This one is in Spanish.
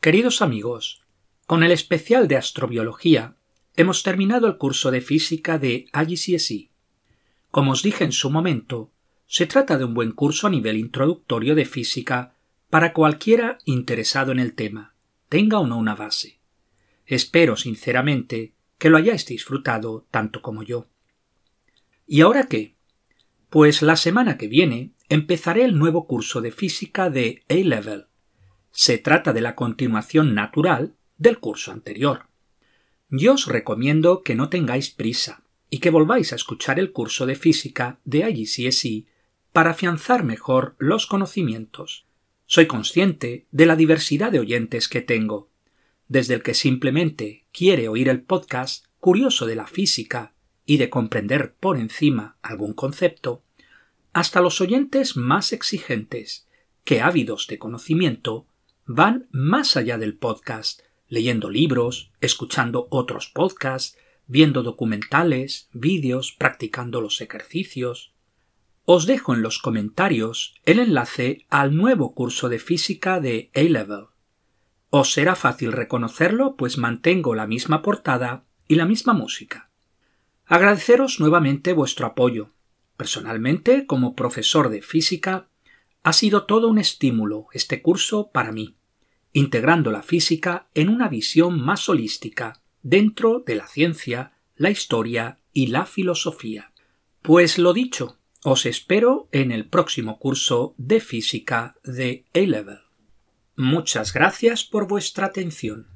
Queridos amigos, con el especial de astrobiología hemos terminado el curso de física de IGCSE. Como os dije en su momento, se trata de un buen curso a nivel introductorio de física para cualquiera interesado en el tema, tenga o no una base. Espero sinceramente que lo hayáis disfrutado tanto como yo. ¿Y ahora qué? Pues la semana que viene empezaré el nuevo curso de física de A-Level. Se trata de la continuación natural del curso anterior. Yo os recomiendo que no tengáis prisa y que volváis a escuchar el curso de física de IGCSE para afianzar mejor los conocimientos. Soy consciente de la diversidad de oyentes que tengo, desde el que simplemente quiere oír el podcast curioso de la física y de comprender por encima algún concepto, hasta los oyentes más exigentes, que ávidos de conocimiento, van más allá del podcast, leyendo libros, escuchando otros podcasts, viendo documentales, vídeos, practicando los ejercicios. Os dejo en los comentarios el enlace al nuevo curso de física de A-Level. Os será fácil reconocerlo, pues mantengo la misma portada y la misma música. Agradeceros nuevamente vuestro apoyo. Personalmente, como profesor de física, ha sido todo un estímulo este curso para mí, integrando la física en una visión más holística dentro de la ciencia, la historia y la filosofía. Pues lo dicho, os espero en el próximo curso de física de A-Level. Muchas gracias por vuestra atención.